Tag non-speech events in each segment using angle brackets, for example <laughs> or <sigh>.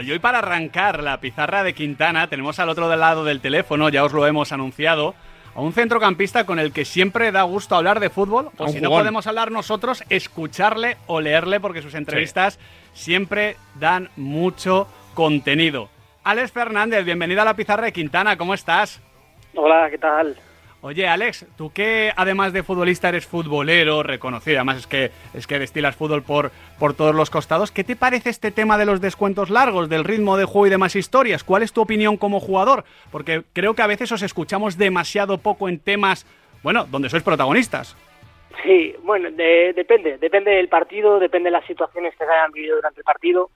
Y hoy para arrancar la pizarra de Quintana tenemos al otro lado del teléfono, ya os lo hemos anunciado, a un centrocampista con el que siempre da gusto hablar de fútbol, o si no podemos hablar nosotros, escucharle o leerle porque sus entrevistas siempre dan mucho contenido. Alex Fernández, bienvenido a la pizarra de Quintana, ¿cómo estás? Hola, ¿qué tal? Oye, Alex, tú que además de futbolista eres futbolero, reconocido, además es que, es que destilas fútbol por, por todos los costados, ¿qué te parece este tema de los descuentos largos, del ritmo de juego y demás historias? ¿Cuál es tu opinión como jugador? Porque creo que a veces os escuchamos demasiado poco en temas, bueno, donde sois protagonistas. Sí, bueno, depende, depende del partido, depende de las situaciones que se hayan vivido durante el partido.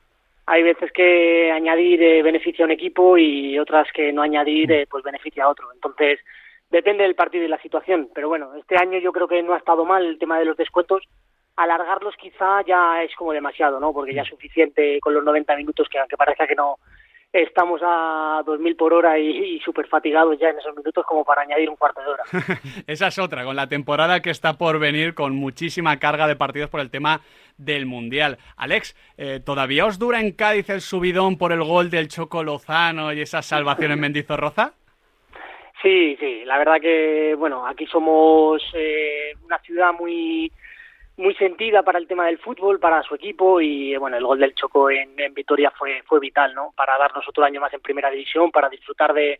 Hay veces que añadir eh, beneficia a un equipo y otras que no añadir eh, pues beneficia a otro. Entonces, depende del partido y la situación. Pero bueno, este año yo creo que no ha estado mal el tema de los descuentos. Alargarlos quizá ya es como demasiado, ¿no? Porque ya es suficiente con los 90 minutos, que aunque parezca que no estamos a 2.000 por hora y, súper fatigados ya en esos minutos como para añadir un cuarto de hora. <laughs> Esa es otra, con la temporada que está por venir con muchísima carga de partidos por el tema del Mundial. Alex, eh, ¿todavía os dura en Cádiz el subidón por el gol del Choco Lozano y esa salvación en <laughs> Mendizorroza? Sí, sí, la verdad que, bueno, aquí somos eh, una ciudad muy muy sentida para el tema del fútbol, para su equipo y bueno, el gol del Choco en, Vitoria fue fue vital, ¿no? Para darnos otro año más en Primera División, para disfrutar de,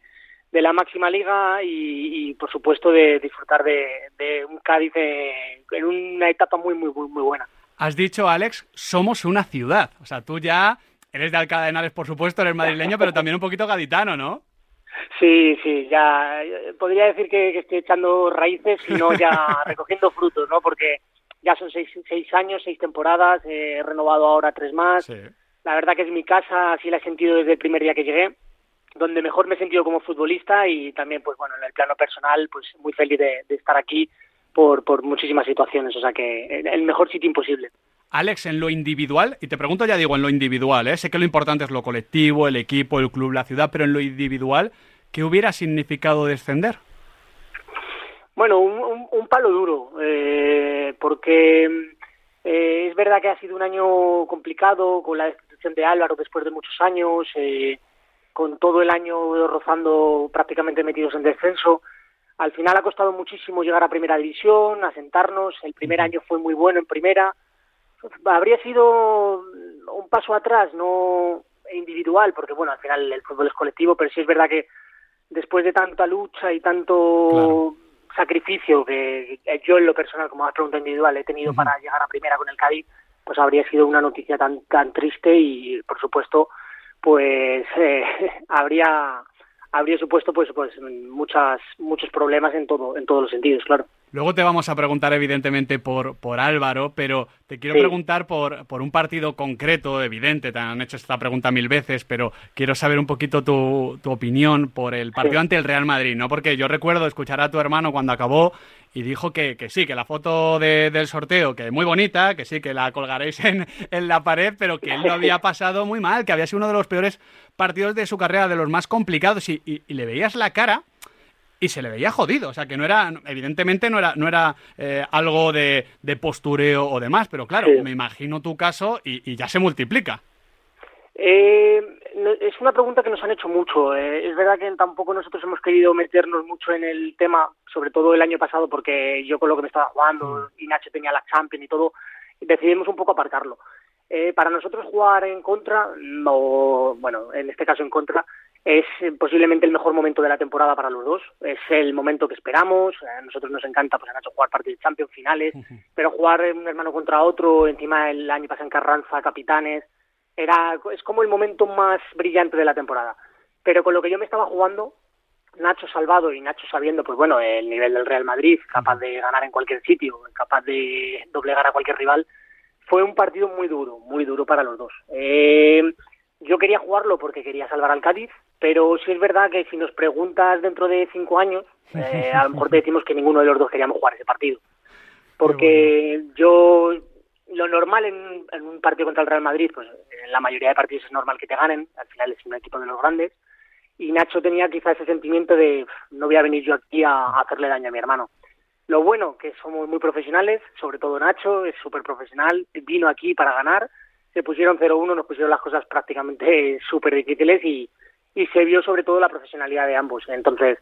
la máxima liga y, por supuesto de disfrutar de, un Cádiz en una etapa muy muy muy muy buena. Has dicho, Alex, somos una ciudad, o sea, tú ya eres de Alcalá de Henares, por supuesto, eres madrileño, pero también un poquito gaditano, ¿no? Sí, sí, ya podría decir que, estoy echando raíces y no ya <laughs> recogiendo frutos, ¿no? Porque ya son seis, seis años, seis temporadas, he renovado ahora tres más. La verdad que es mi casa, así la he sentido desde el primer día que llegué, donde mejor me he sentido como futbolista y también, pues bueno, en el plano personal, pues muy feliz de, estar aquí por, por muchísimas situaciones, o sea que el mejor sitio imposible. Alex, en lo individual, y te pregunto ya digo en lo individual, ¿eh? sé que lo importante es lo colectivo, el equipo, el club, la ciudad, pero en lo individual, ¿qué hubiera significado descender? Bueno, un, palo duro, eh, porque eh, es verdad que ha sido un año complicado con la destitución de Álvaro después de muchos años, eh, con todo el año rozando prácticamente metidos en descenso. Al final ha costado muchísimo llegar a Primera División, asentarnos. El primer año fue muy bueno en Primera habría sido un paso atrás, no individual, porque bueno, al final el fútbol es colectivo, pero sí es verdad que después de tanta lucha y tanto sacrificio que yo en lo personal, como has preguntado individual, he tenido para llegar a primera con el Cádiz, pues habría sido una noticia tan tan triste y por supuesto pues <laughs> eh, habría habría supuesto pues pues muchas muchos problemas en todo en todos los sentidos claro Luego te vamos a preguntar, evidentemente, por, por Álvaro, pero te quiero preguntar por, por un partido concreto, evidente. Te han hecho esta pregunta mil veces, pero quiero saber un poquito tu, tu opinión por el partido ante el Real Madrid, ¿no? Porque yo recuerdo escuchar a tu hermano cuando acabó y dijo que, que sí, que la foto del sorteo, que es muy bonita, que sí, que la colgaréis <laughs> en, en la pared, pero que él lo había <laughs> pasado muy mal, que había sido uno de los peores partidos de su carrera, de los más complicados, y, y le veías la cara y se le veía jodido. O sea, que no era, evidentemente no era, no era eh, algo de, postureo o demás, pero claro, me imagino tu caso y, ya se multiplica. Eh, es una pregunta que nos han hecho mucho. Eh. Es verdad que tampoco nosotros hemos querido meternos mucho en el tema, sobre todo el año pasado, porque yo con lo que me estaba jugando mm. y Nacho tenía la Champions y todo, decidimos un poco aparcarlo. Para nosotros jugar en contra, o bueno, en este caso en contra, es eh, posiblemente el mejor momento de la temporada para los dos. Es el momento que esperamos. A nosotros nos encanta, pues han hecho jugar partidos de Champions finales, pero jugar un hermano contra otro, encima el año pasado en Carranza, capitanes, era es como el momento más brillante de la temporada. Pero con lo que yo me estaba jugando, Nacho salvado y Nacho sabiendo, pues bueno, el nivel del Real Madrid, capaz de ganar en cualquier sitio, capaz de doblegar a cualquier rival, fue un partido muy duro, muy duro para los dos. Eh, yo quería jugarlo porque quería salvar al Cádiz, pero sí es verdad que si nos preguntas dentro de cinco años, <laughs> eh, a lo mejor te decimos que ninguno de los dos queríamos jugar ese partido. Porque yo, lo normal en, un partido contra el Real Madrid, pues en la mayoría de partidos es normal que te ganen, al final es un equipo de los grandes, y Nacho tenía quizá ese sentimiento de no voy a venir yo aquí a, hacerle daño a mi hermano. Lo bueno, que somos muy profesionales, sobre todo Nacho, es súper profesional, vino aquí para ganar, se pusieron 0-1, nos pusieron las cosas prácticamente <laughs> súper difíciles y, y se vio sobre todo la profesionalidad de ambos. Entonces,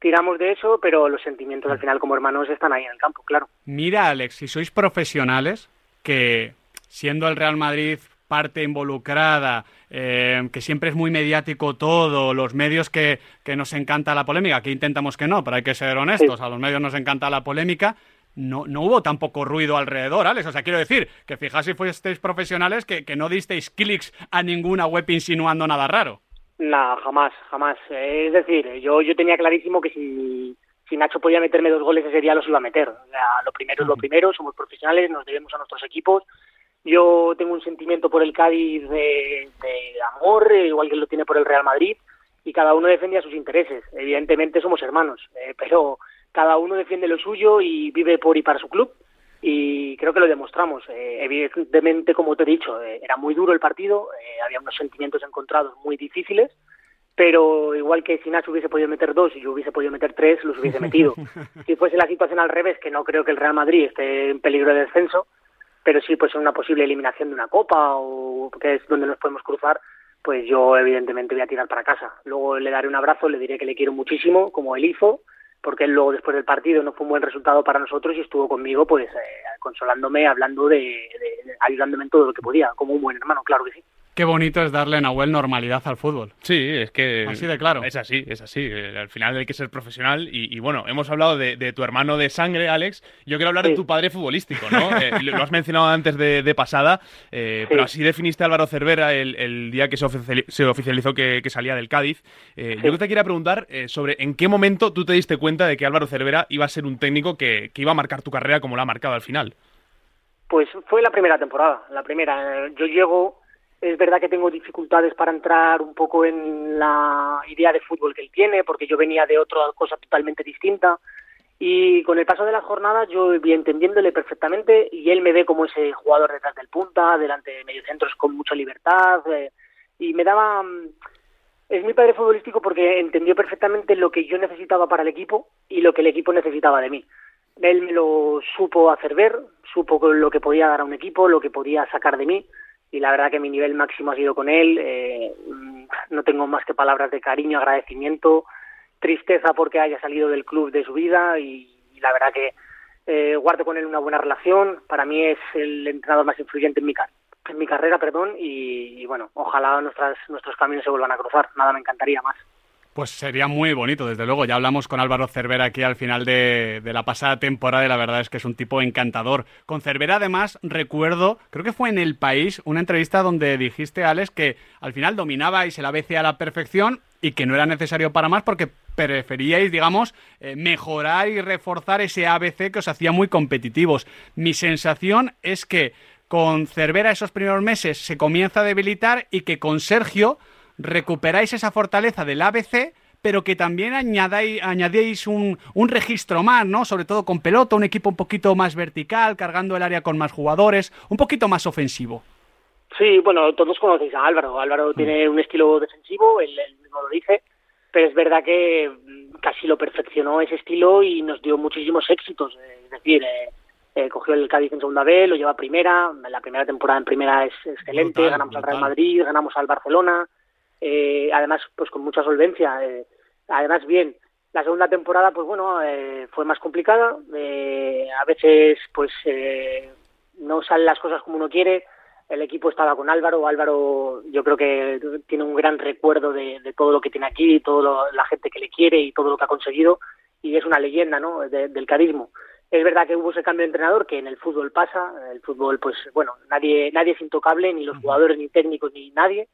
tiramos de eso, pero los sentimientos al final como hermanos están ahí en el campo, claro. Mira, Alex, si sois profesionales, que siendo el Real Madrid parte involucrada, eh, que siempre es muy mediático todo, los medios que, que, nos encanta la polémica, que intentamos que no, pero hay que ser honestos, a los medios nos encanta la polémica, no, no hubo tampoco ruido alrededor, Alex. O sea, quiero decir, que fijaos si fuisteis profesionales que, que no disteis clics a ninguna web insinuando nada raro. No, jamás, jamás. Es decir, yo, yo tenía clarísimo que si, si Nacho podía meterme dos goles ese día los iba a meter. O sea, lo primero es lo primero, somos profesionales, nos debemos a nuestros equipos yo tengo un sentimiento por el Cádiz de, amor, igual que lo tiene por el Real Madrid, y cada uno defendía sus intereses. Evidentemente somos hermanos, eh, pero cada uno defiende lo suyo y vive por y para su club, y creo que lo demostramos. Eh, evidentemente, como te he dicho, eh, era muy duro el partido, había unos sentimientos encontrados muy difíciles, pero igual que si Nacho hubiese podido meter dos y yo hubiese podido meter tres, los hubiese metido. <laughs> si fuese la situación al revés, que no creo que el Real Madrid esté en peligro de descenso, pero sí pues en una posible eliminación de una copa o que es donde nos podemos cruzar, pues yo evidentemente voy a tirar para casa. Luego le daré un abrazo, le diré que le quiero muchísimo, como él hizo, porque él luego después del partido no fue un buen resultado para nosotros y estuvo conmigo pues eh, consolándome, hablando de, de, ayudándome en todo lo que podía, como un buen hermano, claro que sí. Qué bonito es darle, Nahuel, normalidad al fútbol. Sí, es que... Así de claro. Es así, es así. Eh, al final hay que ser profesional y, bueno, hemos hablado de, tu hermano de sangre, Alex. Yo quiero hablar de tu padre futbolístico, ¿no? Eh, <laughs> lo has mencionado antes de, pasada, eh, pero así definiste a Álvaro Cervera el, día que se, oficializó que, salía del Cádiz. Yo te quería preguntar sobre en qué momento tú te diste cuenta de que Álvaro Cervera iba a ser un técnico que, que iba a marcar tu carrera como lo ha marcado al final. Pues fue la primera temporada, la primera. Yo llego es verdad que tengo dificultades para entrar un poco en la idea de fútbol que él tiene, porque yo venía de otra cosa totalmente distinta. Y con el paso de las jornadas yo voy entendiéndole perfectamente y él me ve como ese jugador detrás del punta, delante de mediocentros con mucha libertad. Eh, y me daba... Mm, es mi padre futbolístico porque entendió perfectamente lo que yo necesitaba para el equipo y lo que el equipo necesitaba de mí. Él me lo supo hacer ver, supo lo que podía dar a un equipo, lo que podía sacar de mí y la verdad que mi nivel máximo ha sido con él. Eh, no tengo más que palabras de cariño, agradecimiento, tristeza porque haya salido del club de su vida y, la verdad que eh, guardo con él una buena relación. Para mí es el entrenador más influyente en mi, en mi carrera, perdón, y, y bueno, ojalá nuestras, nuestros caminos se vuelvan a cruzar. Nada me encantaría más. Pues sería muy bonito, desde luego. Ya hablamos con Álvaro Cervera aquí al final de, la pasada temporada y la verdad es que es un tipo encantador. Con Cervera, además, recuerdo, creo que fue en El País, una entrevista donde dijiste, Alex, que al final dominabais el ABC a la perfección y que no era necesario para más porque preferíais, digamos, eh, mejorar y reforzar ese ABC que os hacía muy competitivos. Mi sensación es que con Cervera esos primeros meses se comienza a debilitar y que con Sergio recuperáis esa fortaleza del ABC, pero que también añadáis, añadéis un, un, registro más, ¿no? Sobre todo con pelota, un equipo un poquito más vertical, cargando el área con más jugadores, un poquito más ofensivo. Sí, bueno, todos conocéis a Álvaro. Álvaro mm. tiene un estilo defensivo, él, mismo lo dice, pero es verdad que mm, casi lo perfeccionó ese estilo y nos dio muchísimos éxitos. Es decir, eh, eh, cogió el Cádiz en segunda B, lo lleva a primera, la primera temporada en primera es excelente, ganamos al Real Madrid, ganamos al Barcelona, eh, además pues con mucha solvencia. Eh, además bien, la segunda temporada pues bueno eh, fue más complicada, a veces pues no salen las cosas como uno quiere. El equipo estaba con Álvaro. Álvaro, yo creo que tiene un gran recuerdo de, todo lo que tiene aquí, toda la gente que le quiere y todo lo que ha conseguido. Y es una leyenda, ¿no? del carismo. Es verdad que hubo ese cambio de entrenador que en el fútbol pasa. El fútbol, pues bueno, nadie, nadie es intocable, ni los jugadores, ni técnicos, ni nadie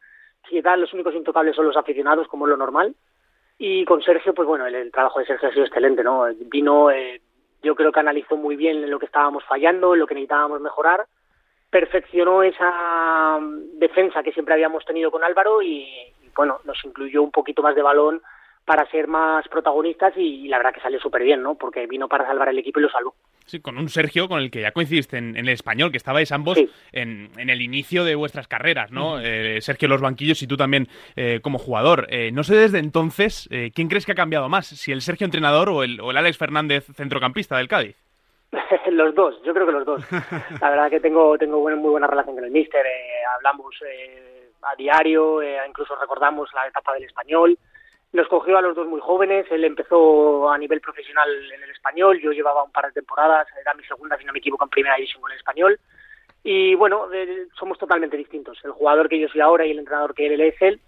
los únicos intocables son los aficionados, como es lo normal. Y con Sergio, pues bueno, el, trabajo de Sergio ha sido excelente, ¿no? Vino, eh, yo creo que analizó muy bien en lo que estábamos fallando, lo que necesitábamos mejorar, perfeccionó esa mm, defensa que siempre habíamos tenido con Álvaro y bueno, nos incluyó un poquito más de balón para ser más protagonistas y, la verdad que salió súper bien, ¿no? Porque vino para salvar el equipo y lo salvó. Sí, con un Sergio con el que ya coincidiste en, el español, que estabais ambos en, el inicio de vuestras carreras, ¿no? Eh, Sergio los banquillos y tú también eh, como jugador. Eh, no sé desde entonces, ¿quién crees que ha cambiado más? ¿Si el Sergio entrenador o el, o el Alex Fernández centrocampista del Cádiz? <laughs> los dos, yo creo que los dos. <laughs> La verdad que tengo tengo muy buena relación con el míster, eh, hablamos eh, a diario, eh, incluso recordamos la etapa del español. Nos cogió a los dos muy jóvenes, él empezó a nivel profesional en el español, yo llevaba un par de temporadas, era mi segunda, si no me equivoco, en primera división con el español. Y bueno, somos totalmente distintos. El jugador que yo soy ahora y el entrenador que él es él,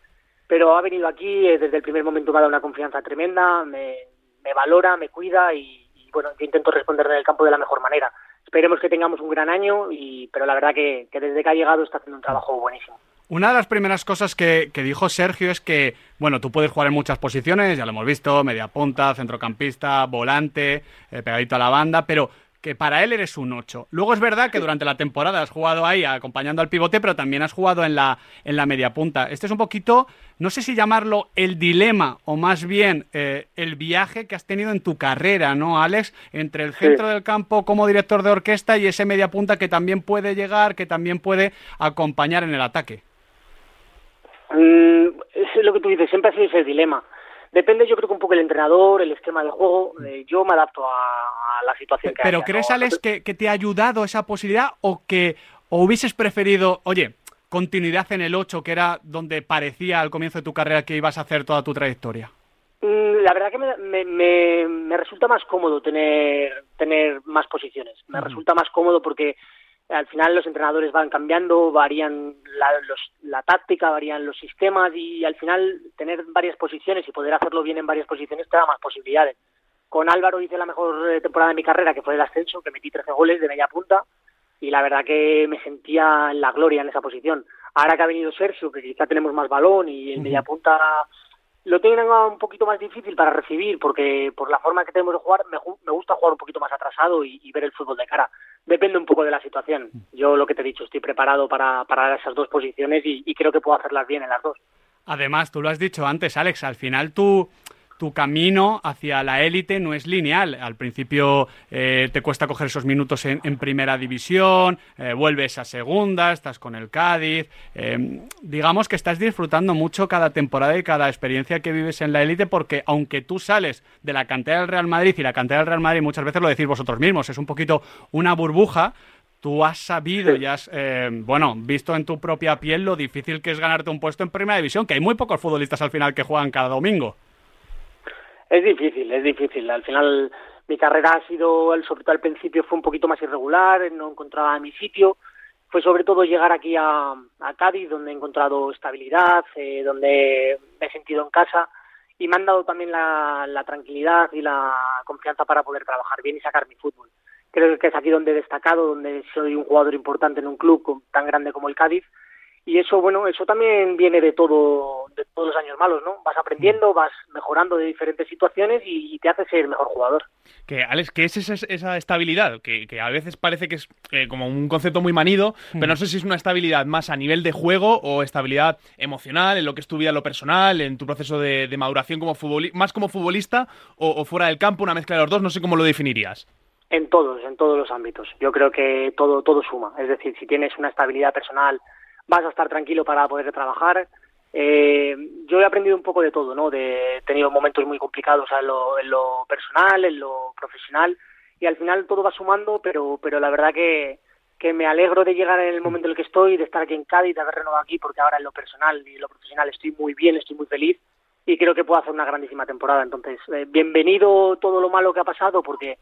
pero ha venido aquí, desde el primer momento me ha dado una confianza tremenda, me, valora, me cuida y, bueno, yo intento responder en el campo de la mejor manera. Esperemos que tengamos un gran año, y, pero la verdad que, desde que ha llegado está haciendo un trabajo buenísimo. Una de las primeras cosas que, dijo Sergio es que, bueno, tú puedes jugar en muchas posiciones, ya lo hemos visto, media punta, centrocampista, volante, eh, pegadito a la banda, pero que para él eres un 8. Luego es verdad que durante la temporada has jugado ahí acompañando al pivote, pero también has jugado en la, en la media punta. Este es un poquito, no sé si llamarlo el dilema o más bien eh, el viaje que has tenido en tu carrera, ¿no, Alex? Entre el centro del campo como director de orquesta y ese media punta que también puede llegar, que también puede acompañar en el ataque. Mm, es lo que tú dices, siempre ha sido ese dilema. Depende, yo creo que un poco el entrenador, el esquema del juego. Mm. Eh, yo me adapto a, la situación que Pero ¿crees, Alex, que, te ha ayudado esa posibilidad o que o hubieses preferido, oye, continuidad en el 8, que era donde parecía al comienzo de tu carrera que ibas a hacer toda tu trayectoria? Mm, la verdad que me, me, me, resulta más cómodo tener, tener más posiciones. Me resulta más cómodo porque al final los entrenadores van cambiando, varían la, táctica, varían los sistemas y al final tener varias posiciones y poder hacerlo bien en varias posiciones te da más posibilidades. Con Álvaro hice la mejor eh, temporada de mi carrera, que fue el ascenso, que metí 13 goles de media punta y la verdad que me sentía en la gloria en esa posición. Ahora que ha venido Sergio, que quizá tenemos más balón y en media punta lo tienen un poquito más difícil para recibir porque por la forma que tenemos de jugar me, gusta jugar un poquito más atrasado y, ver el fútbol de cara. Depende un poco de la situación. Yo lo que te he dicho, estoy preparado para, para esas dos posiciones y, y creo que puedo hacerlas bien en las dos. Además, tú lo has dicho antes, Alex, al final tú tu camino hacia la élite no es lineal. Al principio eh, te cuesta coger esos minutos en, primera división, eh, vuelves a segunda, estás con el Cádiz. Eh, digamos que estás disfrutando mucho cada temporada y cada experiencia que vives en la élite porque aunque tú sales de la cantera del Real Madrid y la cantera del Real Madrid muchas veces lo decís vosotros mismos, es un poquito una burbuja, tú has sabido y has, bueno, visto en tu propia piel lo difícil que es ganarte un puesto en Primera División, que hay muy pocos futbolistas al final que juegan cada domingo. Es difícil, es difícil. Al final mi carrera ha sido, sobre todo al principio fue un poquito más irregular, no encontraba mi sitio. Fue sobre todo llegar aquí a, Cádiz, donde he encontrado estabilidad, eh, donde me he sentido en casa y me han dado también la, la, tranquilidad y la confianza para poder trabajar bien y sacar mi fútbol. Creo que es aquí donde he destacado, donde soy un jugador importante en un club tan grande como el Cádiz y eso bueno eso también viene de todo de todos los años malos no vas aprendiendo vas mejorando de diferentes situaciones y, te hace ser mejor jugador. Que Alex qué es esa, esa estabilidad que, que, a veces parece que es eh, como un concepto muy manido pero no sé si es una estabilidad más a nivel de juego o estabilidad emocional en lo que es tu vida en lo personal en tu proceso de, maduración como futbolista más como futbolista o, o fuera del campo una mezcla de los dos no sé cómo lo definirías. En todos en todos los ámbitos. Yo creo que todo todo suma. Es decir si tienes una estabilidad personal vas a estar tranquilo para poder trabajar. Eh, yo he aprendido un poco de todo, ¿no? De, he tenido momentos muy complicados en lo, personal, en lo profesional, y al final todo va sumando, pero, pero la verdad que, que me alegro de llegar en el momento en el que estoy, de estar aquí en Cádiz, de haber renovado aquí, porque ahora en lo personal y en lo profesional estoy muy bien, estoy muy feliz y creo que puedo hacer una grandísima temporada. Entonces, eh, bienvenido todo lo malo que ha pasado, porque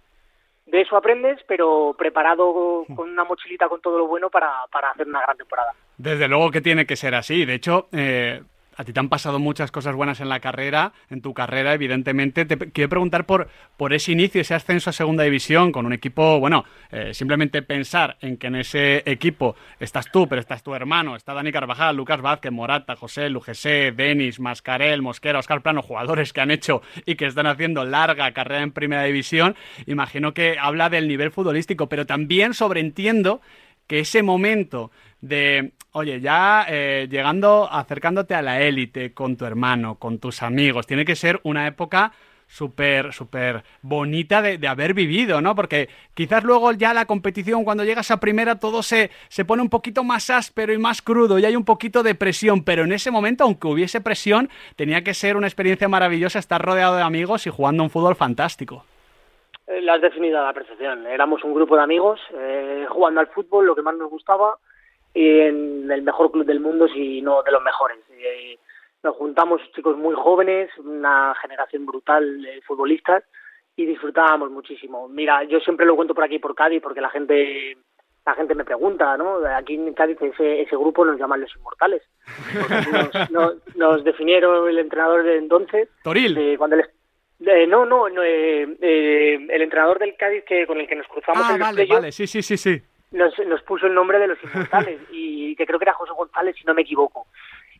de eso aprendes, pero preparado con una mochilita con todo lo bueno para, para hacer una gran temporada. Desde luego que tiene que ser así. De hecho, eh, a ti te han pasado muchas cosas buenas en la carrera, en tu carrera, evidentemente. Te quiero preguntar por, por ese inicio, ese ascenso a segunda división con un equipo, bueno, eh, simplemente pensar en que en ese equipo estás tú, pero estás tu hermano, está Dani Carvajal, Lucas Vázquez, Morata, José, Lugesé, Denis, Mascarel, Mosquera, Oscar Plano, jugadores que han hecho y que están haciendo larga carrera en primera división. Imagino que habla del nivel futbolístico, pero también sobreentiendo que ese momento de, oye, ya eh, llegando, acercándote a la élite con tu hermano, con tus amigos, tiene que ser una época súper, súper bonita de, de, haber vivido, ¿no? Porque quizás luego ya la competición, cuando llegas a primera, todo se, se pone un poquito más áspero y más crudo y hay un poquito de presión, pero en ese momento, aunque hubiese presión, tenía que ser una experiencia maravillosa estar rodeado de amigos y jugando un fútbol fantástico. Eh, la has definido a la percepción. Éramos un grupo de amigos eh, jugando al fútbol, lo que más nos gustaba, en el mejor club del mundo, si no de los mejores. Eh, nos juntamos chicos muy jóvenes, una generación brutal de futbolistas, y disfrutábamos muchísimo. Mira, yo siempre lo cuento por aquí, por Cádiz, porque la gente la gente me pregunta, ¿no? Aquí en Cádiz ese, ese grupo nos llaman los inmortales. <laughs> Nos, definieron el entrenador de entonces. Toril. cuando no, no, no eh, eh, el entrenador del Cádiz que con el que nos cruzamos ah, en vale, vale, sí, sí, sí, sí. Nos, nos puso el nombre de los inmortales <laughs> y que creo que era José González, si no me equivoco.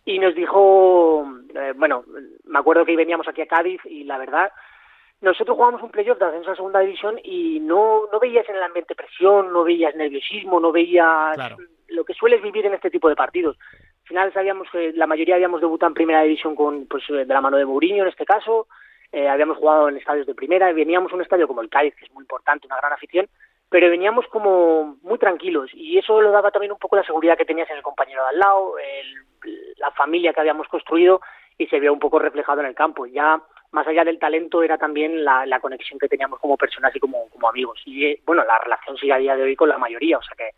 Y nos dijo, eh, bueno, me acuerdo que veníamos aquí a Cádiz y la verdad nosotros jugamos un playoff de ascenso a segunda división y no, no veías en el ambiente presión, no veías nerviosismo, no veías lo que sueles vivir en este tipo de partidos. Al final sabíamos que la mayoría habíamos debutado en primera división con, pues, de la mano de Mourinho en este caso, eh, habíamos jugado en estadios de primera, veníamos a un estadio como el Cádiz, que es muy importante, una gran afición, pero veníamos como muy tranquilos y eso lo daba también un poco la seguridad que tenías en el compañero de al lado, la familia que habíamos construido y se vio un poco reflejado en el campo. Ya más allá del talento era también la, la conexión que teníamos como personas y como, como amigos. Y eh, bueno, la relación sigue a día de hoy con la mayoría, o sea que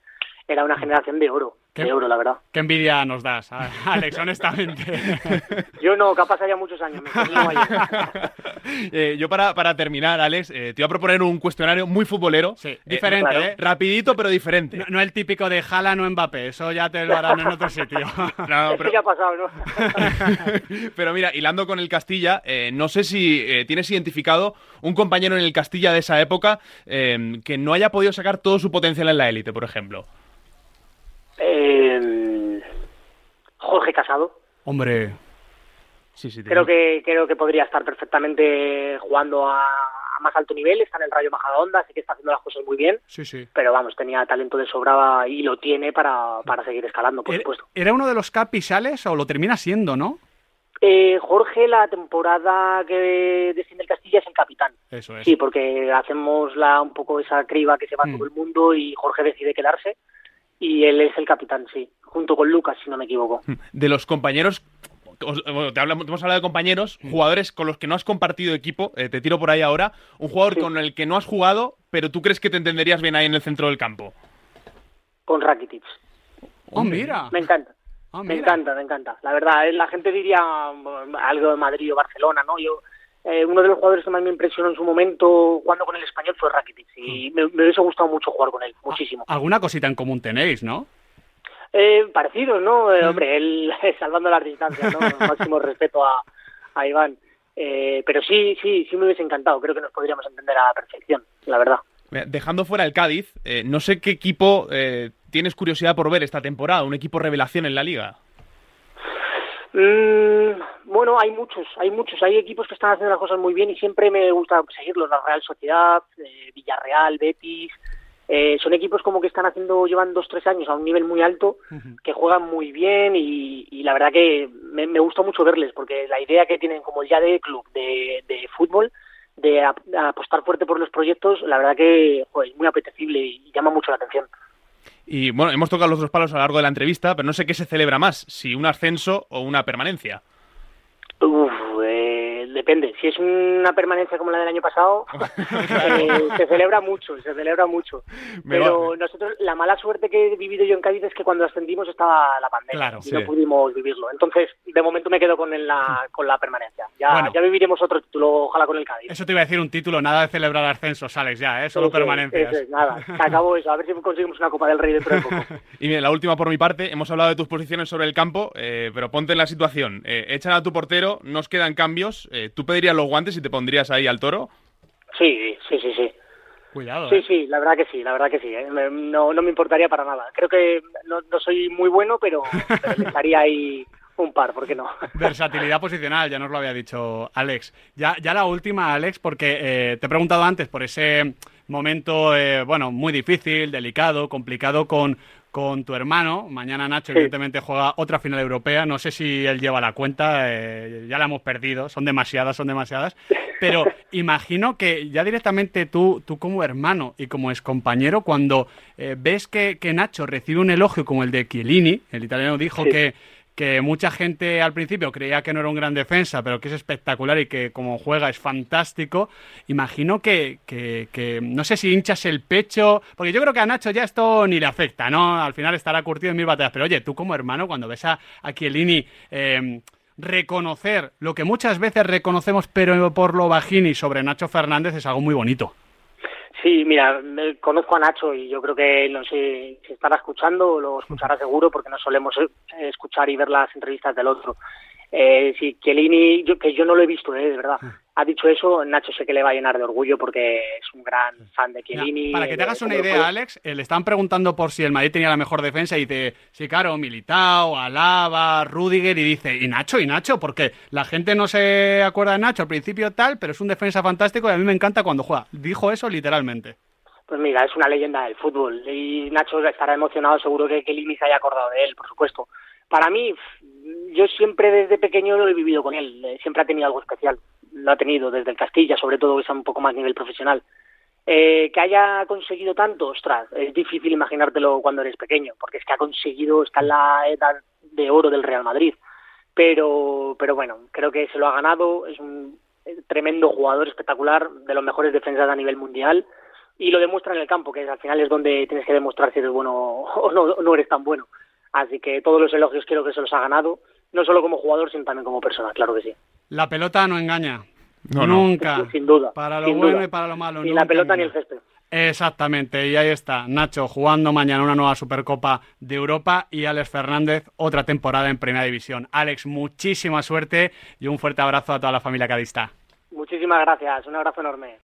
era una generación de oro. De oro, la verdad. Qué envidia nos das, <laughs> Alex, honestamente. <laughs> yo no, capaz haya muchos años. <laughs> eh, yo para, para terminar, Alex, eh, te iba a proponer un cuestionario muy futbolero. Sí, eh, diferente, ¿eh? Rapidito, pero diferente. No, el típico de jala no Mbappé, eso ya te lo harán en otro sitio. no, pero... ya ha pasado, ¿no? pero mira, hilando con el Castilla, no sé si tienes identificado un compañero en el Castilla de esa época que no haya podido sacar todo su potencial en la élite, por ejemplo. Eh, Jorge Casado. Hombre. Sí, sí, creo que creo que podría estar perfectamente jugando a, más alto nivel, está en el Rayo Majadahonda, así que está haciendo las cosas muy bien. Sí, sí. Pero vamos, tenía talento de sobra y lo tiene para, para seguir escalando, por supuesto. ¿Era uno de los capisales o lo termina siendo, no? Eh, Jorge, la temporada que desciende el Castilla es el capitán. Eso es. Sí, porque hacemos la, un poco esa criba que se va mm. todo el mundo y Jorge decide quedarse y él es el capitán, sí, junto con Lucas, si no me equivoco. De los compañeros, te, hablamos, hemos hablado de compañeros, mm. jugadores con los que no has compartido equipo, eh, te tiro por ahí ahora, un jugador con el que no has jugado, pero tú crees que te entenderías bien ahí en el centro del campo. Con Rakitic. Oh, mira. Me encanta. Ah, me encanta, me encanta. La verdad, eh, la gente diría algo de Madrid o Barcelona, ¿no? Yo eh, uno de los jugadores que más me impresionó en su momento jugando con el español fue Rakitic y mm. me, hubiese gustado mucho jugar con él, muchísimo. Alguna cosita en común tenéis, ¿no? Eh, parecidos, ¿no? Eh, mm. hombre, él <laughs> salvando las distancias, ¿no? <laughs> máximo respeto a, a Iván. Eh, pero sí, sí, sí me hubiese encantado. Creo que nos podríamos entender a la perfección, la verdad. Dejando fuera el Cádiz, no sé qué equipo tienes curiosidad por ver esta temporada, un equipo revelación en la liga. Mm, bueno, hay muchos, hay muchos, hay equipos que están haciendo las cosas muy bien y siempre me gusta seguirlos, la Real Sociedad, eh, Villarreal, Betis, eh, son equipos como que están haciendo, llevan dos, tres años a un nivel muy alto, que juegan muy bien y, la verdad que me, gusta mucho verles, porque la idea que tienen como ya de club, de, fútbol, de apostar fuerte por los proyectos, la verdad que es muy apetecible y llama mucho la atención. Y bueno, hemos tocado los dos palos a lo largo de la entrevista, pero no sé qué se celebra más, si un ascenso o una permanencia. Depende. Si es una permanencia como la del año pasado, <laughs> eh, se celebra mucho, se celebra mucho. Pero nosotros, la mala suerte que he vivido yo en Cádiz es que cuando ascendimos estaba la pandemia y no pudimos vivirlo. Entonces, de momento me quedo con la, <laughs> con la permanencia. Ya, ya viviremos otro título, ojalá con el Cádiz. Eso te iba a decir un título, nada de celebrar ascensos, Alex, ya, ¿eh? solo permanencias. nada, se acabó eso. A ver si conseguimos una Copa del Rey dentro de poco. <laughs> y bien, la última por mi parte, hemos hablado de tus posiciones sobre el campo, eh, pero ponte en la situación. Eh, echan a tu portero, nos quedan cambios. Eh, ¿Tú pedirías los guantes y te pondrías ahí al toro? Sí, sí, sí, sí. Cuidado. Sí, ¿eh? sí, la verdad que sí, la verdad que sí. ¿eh? No, no me importaría para nada. Creo que no, soy muy bueno, pero, <laughs> estaría ahí un par, ¿por qué no? Versatilidad posicional, ya nos lo había dicho Alex. Ya, ya la última, Alex, porque eh, te he preguntado antes por ese momento, bueno, muy difícil, delicado, complicado con, con tu hermano. Mañana Nacho, evidentemente, juega otra final europea. No sé si él lleva la cuenta, eh, ya la hemos perdido. Son demasiadas, son demasiadas. Pero <laughs> imagino que ya directamente tú, tú como hermano y como excompañero, cuando eh, ves que, Nacho recibe un elogio como el de Chiellini, el italiano dijo que que mucha gente al principio creía que no era un gran defensa, pero que es espectacular y que como juega es fantástico. Imagino que, que, no sé si hinchas el pecho, porque yo creo que a Nacho ya esto ni le afecta, ¿no? Al final estará curtido en mil batallas. Pero oye, tú como hermano, cuando ves a, a Chiellini... Eh, reconocer lo que muchas veces reconocemos pero por lo bajini sobre Nacho Fernández es algo muy bonito. Sí, mira, conozco a Nacho y yo creo que no sé si estará escuchando, lo escuchará seguro porque no solemos eh, escuchar y ver las entrevistas del otro. Eh, sí, Chiellini, yo, que yo no lo he visto, eh, de verdad. Ha dicho eso, Nacho sé que le va a llenar de orgullo porque es un gran fan de Chiellini. para que te hagas una idea, Alex, eh, le están preguntando por si el Madrid tenía la mejor defensa y dice, sí, claro, Militao, Alaba, Rudiger, y dice, ¿y Nacho? ¿Y Nacho? Porque la gente no se acuerda de Nacho al principio tal, pero es un defensa fantástico y a mí me encanta cuando juega. Dijo eso literalmente. Pues mira, es una leyenda del fútbol y Nacho estará emocionado, seguro que Chiellini se haya acordado de él, por supuesto. Para mí, yo siempre desde pequeño lo he vivido con él, eh, siempre ha tenido algo especial, lo ha tenido desde el Castilla, sobre todo que es un poco más nivel profesional. Eh, que haya conseguido tanto, ostras, es difícil imaginártelo cuando eres pequeño, porque es que ha conseguido, está en la edad de oro del Real Madrid. Pero, pero bueno, creo que se lo ha ganado, es un tremendo jugador espectacular, de los mejores defensas a nivel mundial, y lo demuestra en el campo, que al final es donde tienes que demostrar si eres bueno o no, <laughs> no eres tan bueno. Así que todos los elogios creo que se los ha ganado, no solo como jugador, sino también como persona, claro que sí. La pelota no engaña. nunca. Sin duda. Para lo bueno y para lo malo. Ni la pelota ni el césped. Exactamente, y ahí está, Nacho jugando mañana una nueva Supercopa de Europa y Alex Fernández otra temporada en Primera División. Alex, muchísima suerte y un fuerte abrazo a toda la familia cadista. Muchísimas gracias, un abrazo enorme.